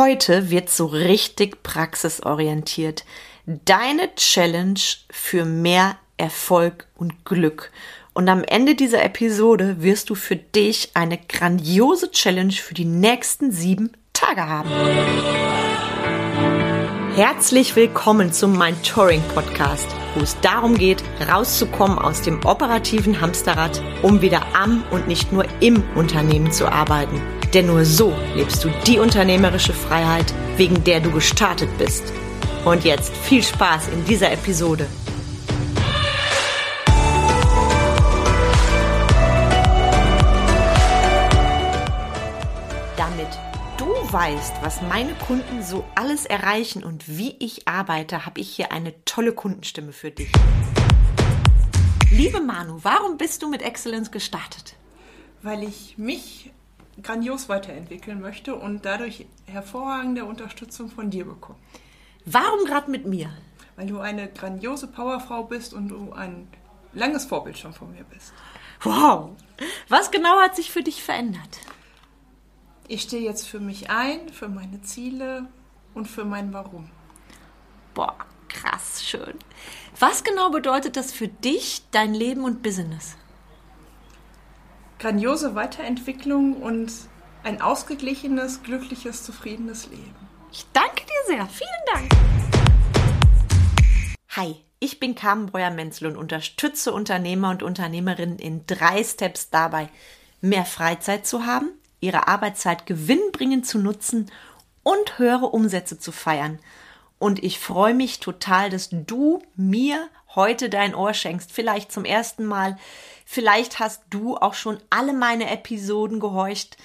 Heute wird so richtig praxisorientiert. Deine Challenge für mehr Erfolg und Glück. Und am Ende dieser Episode wirst du für dich eine grandiose Challenge für die nächsten sieben Tage haben. Herzlich willkommen zum Mind Touring Podcast, wo es darum geht, rauszukommen aus dem operativen Hamsterrad, um wieder am und nicht nur im Unternehmen zu arbeiten. Denn nur so lebst du die unternehmerische Freiheit, wegen der du gestartet bist. Und jetzt viel Spaß in dieser Episode. Damit du weißt, was meine Kunden so alles erreichen und wie ich arbeite, habe ich hier eine tolle Kundenstimme für dich. Liebe Manu, warum bist du mit Excellence gestartet? Weil ich mich grandios weiterentwickeln möchte und dadurch hervorragende Unterstützung von dir bekomme. Warum gerade mit mir? Weil du eine grandiose Powerfrau bist und du ein langes Vorbild schon von mir bist. Wow! Was genau hat sich für dich verändert? Ich stehe jetzt für mich ein, für meine Ziele und für mein Warum. Boah, krass, schön. Was genau bedeutet das für dich, dein Leben und Business? Grandiose Weiterentwicklung und ein ausgeglichenes, glückliches, zufriedenes Leben. Ich danke dir sehr. Vielen Dank. Hi, ich bin Carmen Breuer-Menzel und unterstütze Unternehmer und Unternehmerinnen in drei Steps dabei, mehr Freizeit zu haben, ihre Arbeitszeit gewinnbringend zu nutzen und höhere Umsätze zu feiern. Und ich freue mich total, dass du mir heute dein Ohr schenkst, vielleicht zum ersten Mal Vielleicht hast du auch schon alle meine Episoden gehorcht.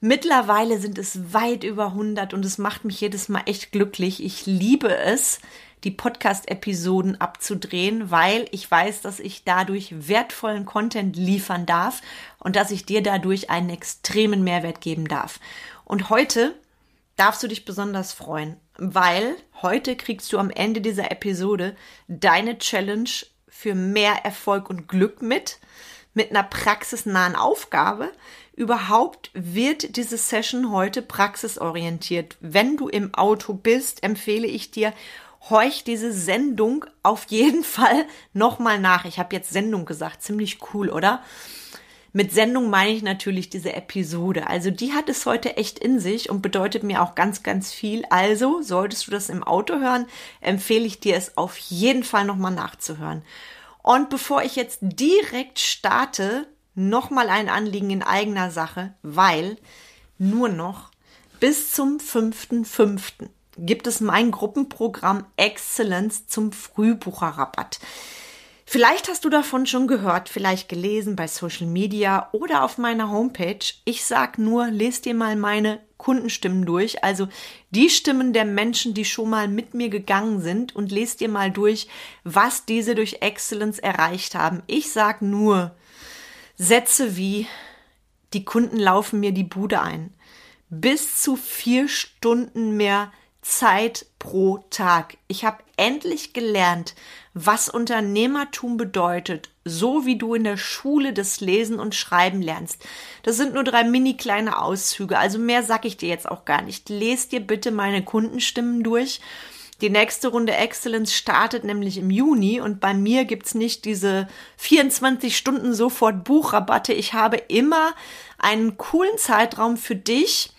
Mittlerweile sind es weit über 100 und es macht mich jedes Mal echt glücklich. Ich liebe es, die Podcast-Episoden abzudrehen, weil ich weiß, dass ich dadurch wertvollen Content liefern darf und dass ich dir dadurch einen extremen Mehrwert geben darf. Und heute darfst du dich besonders freuen, weil heute kriegst du am Ende dieser Episode deine Challenge für mehr Erfolg und Glück mit, mit einer praxisnahen Aufgabe. Überhaupt wird diese Session heute praxisorientiert. Wenn du im Auto bist, empfehle ich dir, horch diese Sendung auf jeden Fall nochmal nach. Ich habe jetzt Sendung gesagt, ziemlich cool, oder? Mit Sendung meine ich natürlich diese Episode. Also die hat es heute echt in sich und bedeutet mir auch ganz, ganz viel. Also solltest du das im Auto hören, empfehle ich dir es auf jeden Fall nochmal nachzuhören. Und bevor ich jetzt direkt starte, nochmal ein Anliegen in eigener Sache, weil nur noch bis zum 5.5. gibt es mein Gruppenprogramm Excellence zum Frühbucherrabatt. Vielleicht hast du davon schon gehört, vielleicht gelesen bei Social Media oder auf meiner Homepage. Ich sag nur, lest dir mal meine Kundenstimmen durch, also die Stimmen der Menschen, die schon mal mit mir gegangen sind und lest dir mal durch, was diese durch Excellence erreicht haben. Ich sag nur Sätze wie die Kunden laufen mir die Bude ein. Bis zu vier Stunden mehr Zeit pro Tag. Ich habe endlich gelernt, was Unternehmertum bedeutet, so wie du in der Schule das Lesen und Schreiben lernst. Das sind nur drei mini kleine Auszüge, also mehr sag ich dir jetzt auch gar nicht. Lest dir bitte meine Kundenstimmen durch. Die nächste Runde Excellence startet nämlich im Juni und bei mir gibt's nicht diese 24 Stunden sofort Buchrabatte. Ich habe immer einen coolen Zeitraum für dich,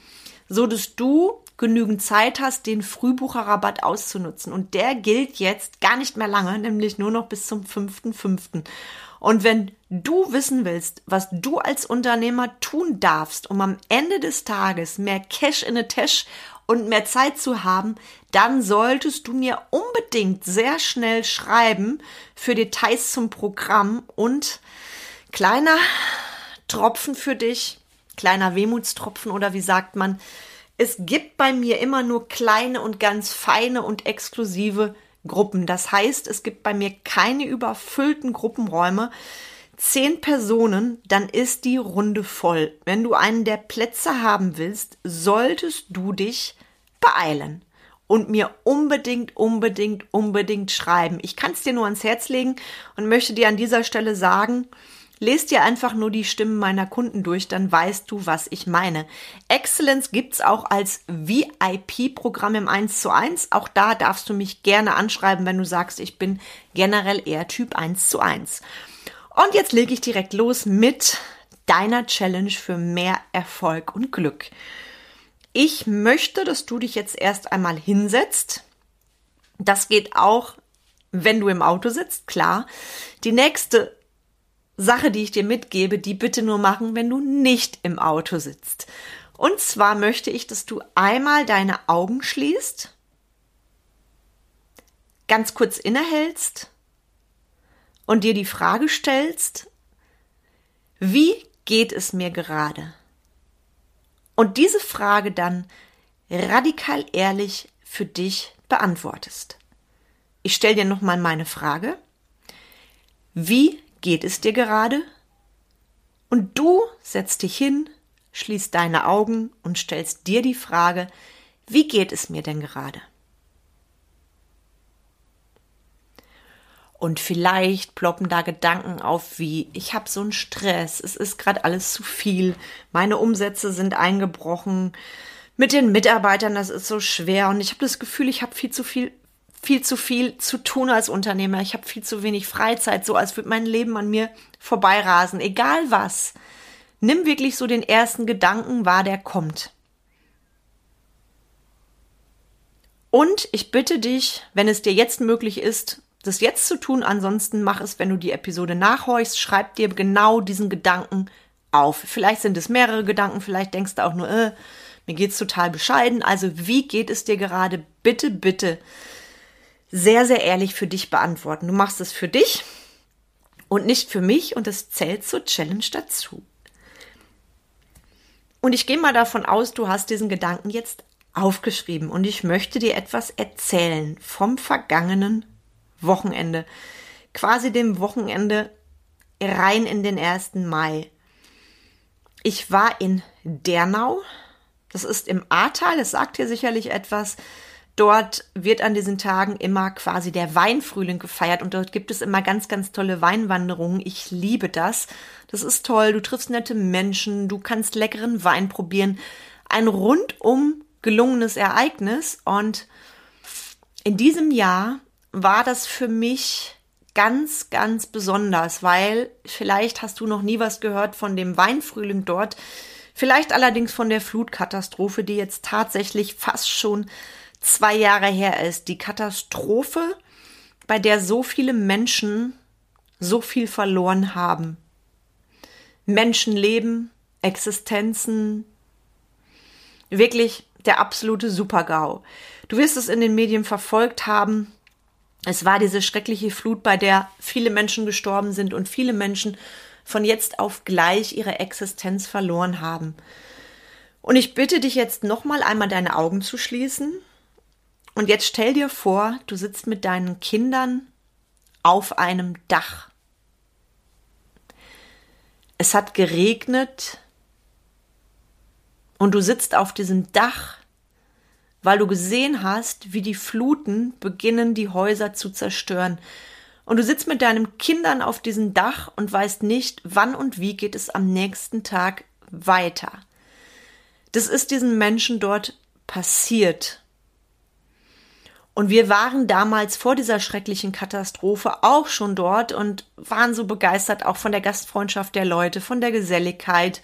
so dass du genügend Zeit hast, den Frühbucherrabatt auszunutzen. Und der gilt jetzt gar nicht mehr lange, nämlich nur noch bis zum 5.5. Und wenn du wissen willst, was du als Unternehmer tun darfst, um am Ende des Tages mehr Cash in the Tash und mehr Zeit zu haben, dann solltest du mir unbedingt sehr schnell schreiben für Details zum Programm und kleiner Tropfen für dich, kleiner Wehmutstropfen oder wie sagt man, es gibt bei mir immer nur kleine und ganz feine und exklusive Gruppen. Das heißt, es gibt bei mir keine überfüllten Gruppenräume. Zehn Personen, dann ist die Runde voll. Wenn du einen der Plätze haben willst, solltest du dich beeilen und mir unbedingt, unbedingt, unbedingt schreiben. Ich kann es dir nur ans Herz legen und möchte dir an dieser Stelle sagen, Lest dir einfach nur die Stimmen meiner Kunden durch, dann weißt du, was ich meine. Excellence gibt's auch als VIP-Programm im 1 zu 1. Auch da darfst du mich gerne anschreiben, wenn du sagst, ich bin generell eher Typ 1 zu 1. Und jetzt lege ich direkt los mit deiner Challenge für mehr Erfolg und Glück. Ich möchte, dass du dich jetzt erst einmal hinsetzt. Das geht auch, wenn du im Auto sitzt, klar. Die nächste Sache, die ich dir mitgebe, die bitte nur machen, wenn du nicht im Auto sitzt. Und zwar möchte ich, dass du einmal deine Augen schließt, ganz kurz innehältst und dir die Frage stellst, wie geht es mir gerade? Und diese Frage dann radikal ehrlich für dich beantwortest. Ich stelle dir nochmal meine Frage. Wie geht es dir gerade? Und du setzt dich hin, schließt deine Augen und stellst dir die Frage, wie geht es mir denn gerade? Und vielleicht ploppen da Gedanken auf wie, ich habe so einen Stress, es ist gerade alles zu viel, meine Umsätze sind eingebrochen, mit den Mitarbeitern, das ist so schwer und ich habe das Gefühl, ich habe viel zu viel viel zu viel zu tun als Unternehmer. Ich habe viel zu wenig Freizeit, so als würde mein Leben an mir vorbeirasen. Egal was. Nimm wirklich so den ersten Gedanken wahr, der kommt. Und ich bitte dich, wenn es dir jetzt möglich ist, das jetzt zu tun, ansonsten mach es, wenn du die Episode nachhorchst, schreib dir genau diesen Gedanken auf. Vielleicht sind es mehrere Gedanken, vielleicht denkst du auch nur, äh, mir geht's total bescheiden. Also wie geht es dir gerade? Bitte, bitte sehr, sehr ehrlich für dich beantworten. Du machst es für dich und nicht für mich und es zählt zur Challenge dazu. Und ich gehe mal davon aus, du hast diesen Gedanken jetzt aufgeschrieben und ich möchte dir etwas erzählen vom vergangenen Wochenende. Quasi dem Wochenende rein in den 1. Mai. Ich war in Dernau. Das ist im Ahrtal. Es sagt hier sicherlich etwas. Dort wird an diesen Tagen immer quasi der Weinfrühling gefeiert und dort gibt es immer ganz, ganz tolle Weinwanderungen. Ich liebe das. Das ist toll. Du triffst nette Menschen, du kannst leckeren Wein probieren. Ein rundum gelungenes Ereignis und in diesem Jahr war das für mich ganz, ganz besonders, weil vielleicht hast du noch nie was gehört von dem Weinfrühling dort. Vielleicht allerdings von der Flutkatastrophe, die jetzt tatsächlich fast schon zwei Jahre her ist. Die Katastrophe, bei der so viele Menschen so viel verloren haben. Menschenleben, Existenzen, wirklich der absolute Supergau. Du wirst es in den Medien verfolgt haben. Es war diese schreckliche Flut, bei der viele Menschen gestorben sind und viele Menschen von jetzt auf gleich ihre Existenz verloren haben. Und ich bitte dich jetzt nochmal einmal deine Augen zu schließen und jetzt stell dir vor, du sitzt mit deinen Kindern auf einem Dach. Es hat geregnet und du sitzt auf diesem Dach, weil du gesehen hast, wie die Fluten beginnen, die Häuser zu zerstören. Und du sitzt mit deinen Kindern auf diesem Dach und weißt nicht, wann und wie geht es am nächsten Tag weiter. Das ist diesen Menschen dort passiert. Und wir waren damals vor dieser schrecklichen Katastrophe auch schon dort und waren so begeistert auch von der Gastfreundschaft der Leute, von der Geselligkeit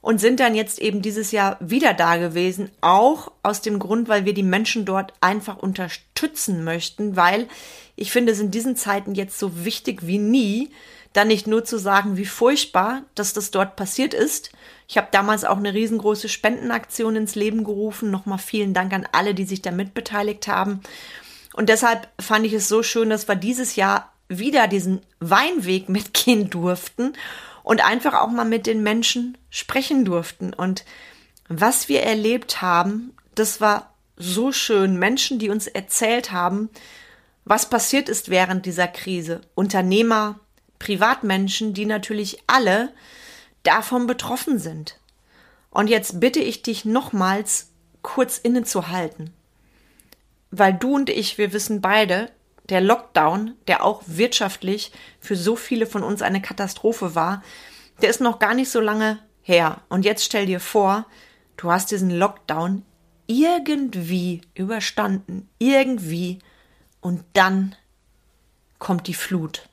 und sind dann jetzt eben dieses Jahr wieder da gewesen, auch aus dem Grund, weil wir die Menschen dort einfach unterstützen möchten, weil ich finde es in diesen Zeiten jetzt so wichtig wie nie, dann nicht nur zu sagen, wie furchtbar, dass das dort passiert ist. Ich habe damals auch eine riesengroße Spendenaktion ins Leben gerufen. Nochmal vielen Dank an alle, die sich da mitbeteiligt haben. Und deshalb fand ich es so schön, dass wir dieses Jahr wieder diesen Weinweg mitgehen durften und einfach auch mal mit den Menschen sprechen durften. Und was wir erlebt haben, das war so schön. Menschen, die uns erzählt haben, was passiert ist während dieser Krise. Unternehmer, Privatmenschen, die natürlich alle davon betroffen sind. Und jetzt bitte ich dich nochmals kurz innezuhalten. Weil du und ich, wir wissen beide, der Lockdown, der auch wirtschaftlich für so viele von uns eine Katastrophe war, der ist noch gar nicht so lange her. Und jetzt stell dir vor, du hast diesen Lockdown irgendwie überstanden, irgendwie, und dann kommt die Flut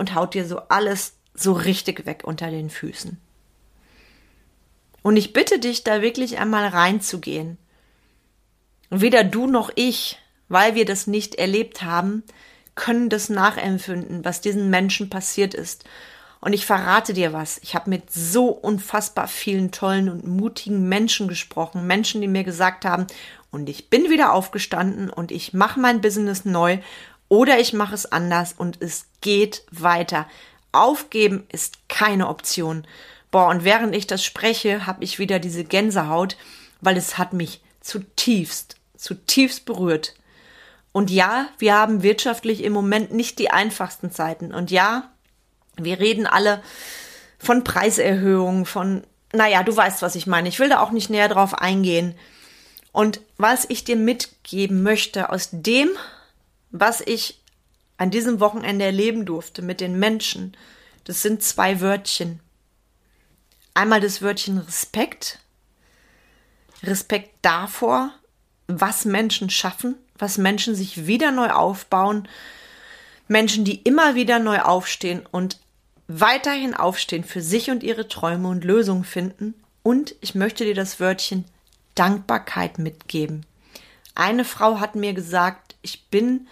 und haut dir so alles so richtig weg unter den Füßen. Und ich bitte dich, da wirklich einmal reinzugehen. weder du noch ich, weil wir das nicht erlebt haben, können das nachempfinden, was diesen Menschen passiert ist. Und ich verrate dir was. Ich habe mit so unfassbar vielen tollen und mutigen Menschen gesprochen. Menschen, die mir gesagt haben, und ich bin wieder aufgestanden und ich mache mein Business neu oder ich mache es anders und es geht weiter. Aufgeben ist keine Option. Boah, und während ich das spreche, habe ich wieder diese Gänsehaut, weil es hat mich zutiefst, zutiefst berührt. Und ja, wir haben wirtschaftlich im Moment nicht die einfachsten Zeiten. Und ja, wir reden alle von Preiserhöhungen, von, naja, du weißt, was ich meine. Ich will da auch nicht näher drauf eingehen. Und was ich dir mitgeben möchte aus dem, was ich an diesem Wochenende erleben durfte mit den Menschen, das sind zwei Wörtchen. Einmal das Wörtchen Respekt. Respekt davor, was Menschen schaffen, was Menschen sich wieder neu aufbauen. Menschen, die immer wieder neu aufstehen und weiterhin aufstehen für sich und ihre Träume und Lösungen finden. Und ich möchte dir das Wörtchen Dankbarkeit mitgeben. Eine Frau hat mir gesagt, ich bin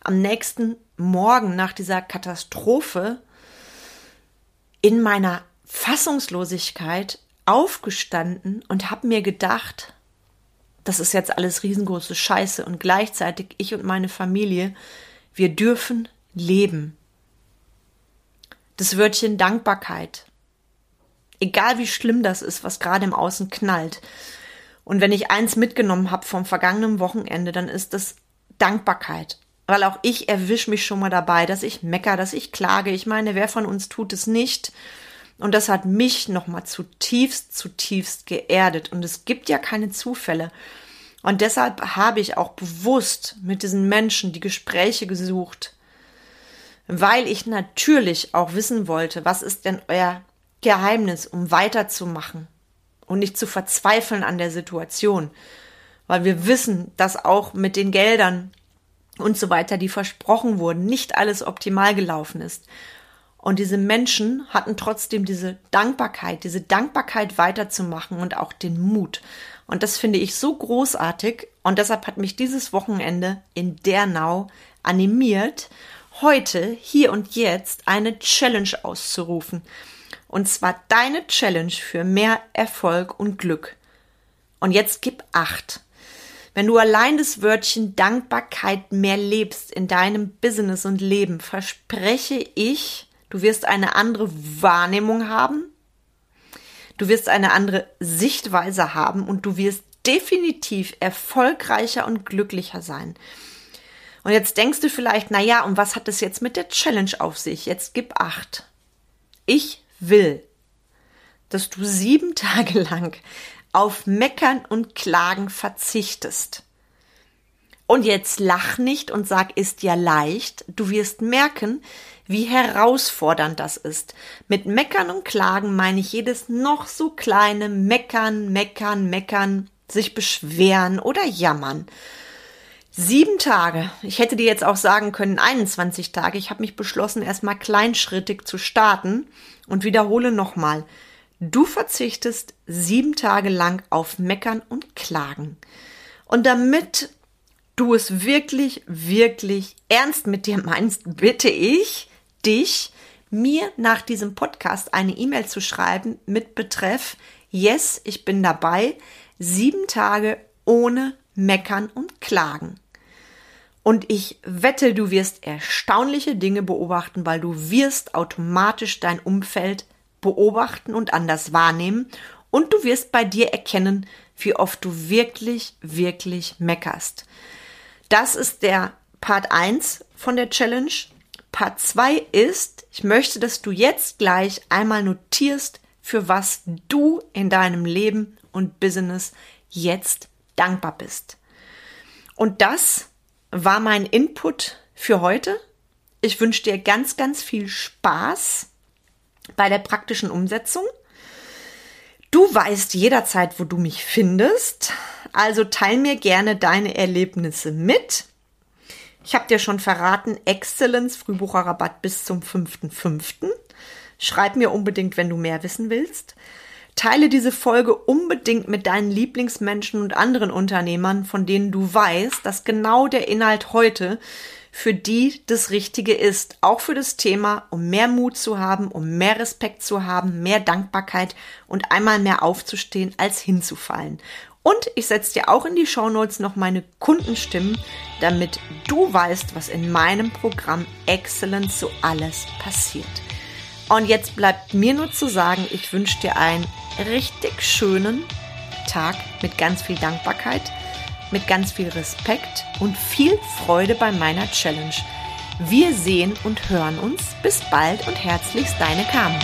am nächsten Morgen nach dieser Katastrophe in meiner Fassungslosigkeit aufgestanden und habe mir gedacht, das ist jetzt alles riesengroße Scheiße und gleichzeitig ich und meine Familie, wir dürfen leben. Das Wörtchen Dankbarkeit. Egal wie schlimm das ist, was gerade im Außen knallt. Und wenn ich eins mitgenommen habe vom vergangenen Wochenende, dann ist das Dankbarkeit. Weil auch ich erwische mich schon mal dabei, dass ich mecker, dass ich klage. Ich meine, wer von uns tut es nicht? Und das hat mich nochmal zutiefst, zutiefst geerdet. Und es gibt ja keine Zufälle. Und deshalb habe ich auch bewusst mit diesen Menschen die Gespräche gesucht, weil ich natürlich auch wissen wollte, was ist denn euer Geheimnis, um weiterzumachen und nicht zu verzweifeln an der Situation. Weil wir wissen, dass auch mit den Geldern und so weiter, die versprochen wurden, nicht alles optimal gelaufen ist. Und diese Menschen hatten trotzdem diese Dankbarkeit, diese Dankbarkeit weiterzumachen und auch den Mut. Und das finde ich so großartig. Und deshalb hat mich dieses Wochenende in Dernau animiert, heute, hier und jetzt eine Challenge auszurufen. Und zwar deine Challenge für mehr Erfolg und Glück. Und jetzt gib acht. Wenn du allein das Wörtchen Dankbarkeit mehr lebst in deinem Business und Leben, verspreche ich, Du wirst eine andere Wahrnehmung haben. Du wirst eine andere Sichtweise haben und du wirst definitiv erfolgreicher und glücklicher sein. Und jetzt denkst du vielleicht, na ja, und was hat es jetzt mit der Challenge auf sich? Jetzt gib acht. Ich will, dass du sieben Tage lang auf Meckern und Klagen verzichtest. Und jetzt lach nicht und sag, ist ja leicht. Du wirst merken, wie herausfordernd das ist. Mit Meckern und Klagen meine ich jedes noch so kleine Meckern, Meckern, Meckern, sich beschweren oder jammern. Sieben Tage. Ich hätte dir jetzt auch sagen können 21 Tage. Ich habe mich beschlossen, erstmal kleinschrittig zu starten und wiederhole nochmal. Du verzichtest sieben Tage lang auf Meckern und Klagen. Und damit du es wirklich, wirklich ernst mit dir meinst, bitte ich dich, mir nach diesem Podcast eine E-Mail zu schreiben mit Betreff Yes, ich bin dabei. Sieben Tage ohne Meckern und Klagen. Und ich wette, du wirst erstaunliche Dinge beobachten, weil du wirst automatisch dein Umfeld beobachten und anders wahrnehmen und du wirst bei dir erkennen, wie oft du wirklich, wirklich meckerst. Das ist der Part 1 von der Challenge. Part 2 ist, ich möchte, dass du jetzt gleich einmal notierst, für was du in deinem Leben und Business jetzt dankbar bist. Und das war mein Input für heute. Ich wünsche dir ganz, ganz viel Spaß bei der praktischen Umsetzung. Du weißt jederzeit, wo du mich findest. Also teil mir gerne deine Erlebnisse mit. Ich habe dir schon verraten, Excellence Frühbucherrabatt bis zum 5.5. Schreib mir unbedingt, wenn du mehr wissen willst. Teile diese Folge unbedingt mit deinen Lieblingsmenschen und anderen Unternehmern, von denen du weißt, dass genau der Inhalt heute für die das Richtige ist. Auch für das Thema, um mehr Mut zu haben, um mehr Respekt zu haben, mehr Dankbarkeit und einmal mehr aufzustehen, als hinzufallen. Und ich setze dir auch in die Shownotes noch meine Kundenstimmen, damit du weißt, was in meinem Programm Excellence so alles passiert. Und jetzt bleibt mir nur zu sagen, ich wünsche dir einen richtig schönen Tag mit ganz viel Dankbarkeit, mit ganz viel Respekt und viel Freude bei meiner Challenge. Wir sehen und hören uns. Bis bald und herzlichst deine Carmen.